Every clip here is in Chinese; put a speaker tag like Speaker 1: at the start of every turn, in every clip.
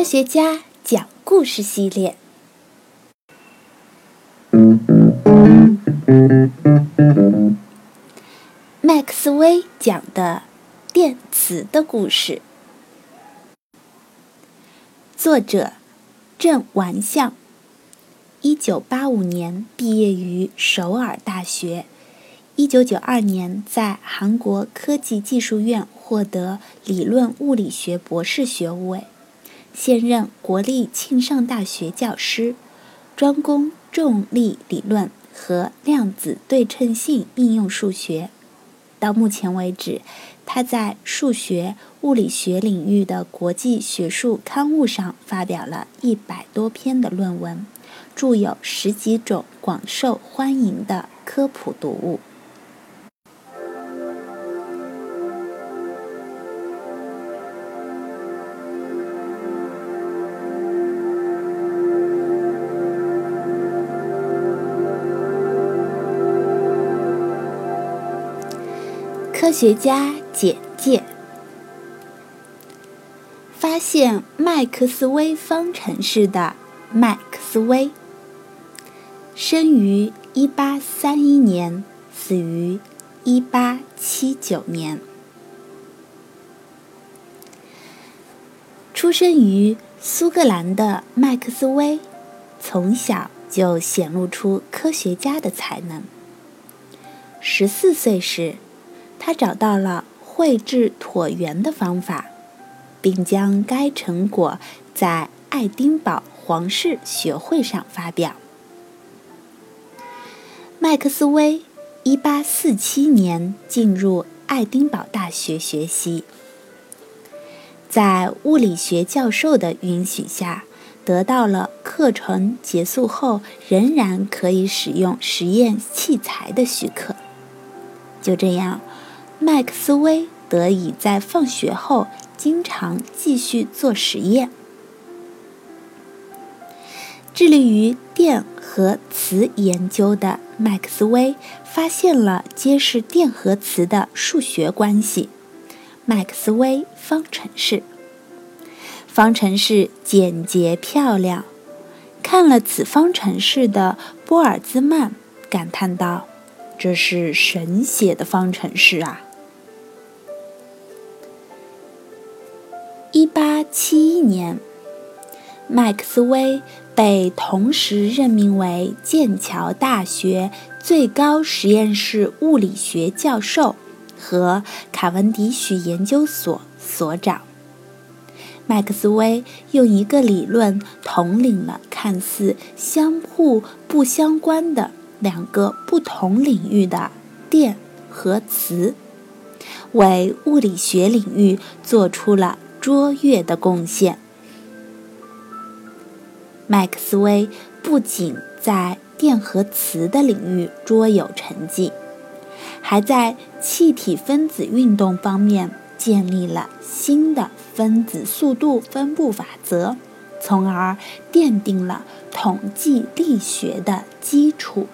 Speaker 1: 科学家讲故事系列，麦克斯韦讲的电磁的故事，作者郑完相，一九八五年毕业于首尔大学，一九九二年在韩国科技技术院获得理论物理学博士学位。现任国立庆尚大学教师，专攻重力理论和量子对称性应用数学。到目前为止，他在数学、物理学领域的国际学术刊物上发表了一百多篇的论文，著有十几种广受欢迎的科普读物。科学家简介：发现麦克斯韦方程式的麦克斯韦，生于1831年，死于1879年。出生于苏格兰的麦克斯韦，从小就显露出科学家的才能。十四岁时，他找到了绘制椭圆的方法，并将该成果在爱丁堡皇室学会上发表。麦克斯韦1847年进入爱丁堡大学学习，在物理学教授的允许下，得到了课程结束后仍然可以使用实验器材的许可。就这样。麦克斯韦得以在放学后经常继续做实验。致力于电和磁研究的麦克斯韦发现了揭示电和磁的数学关系——麦克斯韦方程式。方程式简洁漂亮，看了此方程式的波尔兹曼感叹道：“这是神写的方程式啊！”一八七一年，麦克斯韦被同时任命为剑桥大学最高实验室物理学教授和卡文迪许研究所所长。麦克斯韦用一个理论统领了看似相互不相关的两个不同领域的电和磁，为物理学领域做出了。卓越的贡献。麦克斯韦不仅在电和磁的领域卓有成绩，还在气体分子运动方面建立了新的分子速度分布法则，从而奠定了统计力学的基础。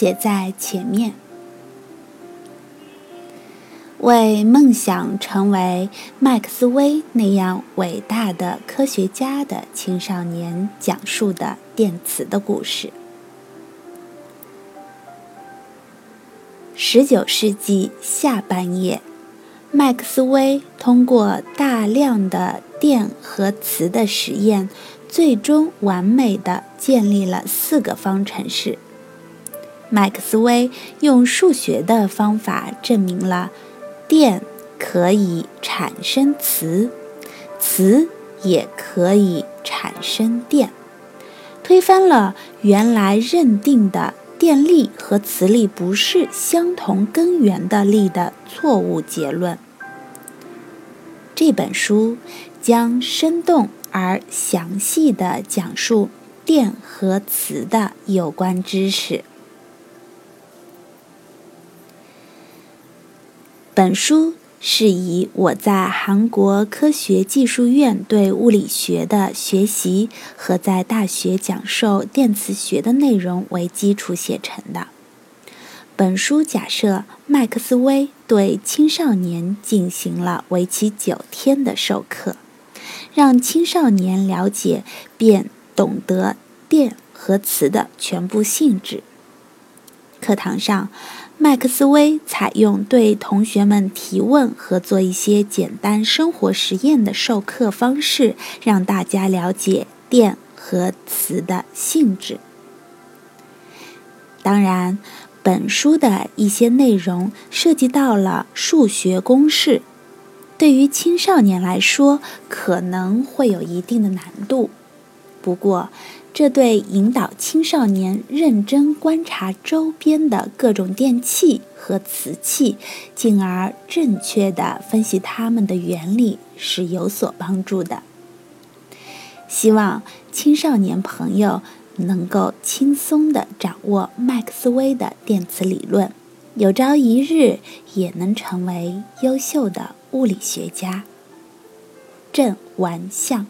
Speaker 1: 写在前面，为梦想成为麦克斯韦那样伟大的科学家的青少年讲述的电磁的故事。十九世纪下半叶，麦克斯韦通过大量的电和磁的实验，最终完美的建立了四个方程式。麦克斯韦用数学的方法证明了电可以产生磁，磁也可以产生电，推翻了原来认定的电力和磁力不是相同根源的力的错误结论。这本书将生动而详细地讲述电和磁的有关知识。本书是以我在韩国科学技术院对物理学的学习和在大学讲授电磁学的内容为基础写成的。本书假设麦克斯韦对青少年进行了为期九天的授课，让青少年了解并懂得电和磁的全部性质。课堂上，麦克斯韦采用对同学们提问和做一些简单生活实验的授课方式，让大家了解电和磁的性质。当然。本书的一些内容涉及到了数学公式，对于青少年来说可能会有一定的难度。不过，这对引导青少年认真观察周边的各种电器和瓷器，进而正确的分析它们的原理是有所帮助的。希望青少年朋友。能够轻松地掌握麦克斯韦的电磁理论，有朝一日也能成为优秀的物理学家。郑完相。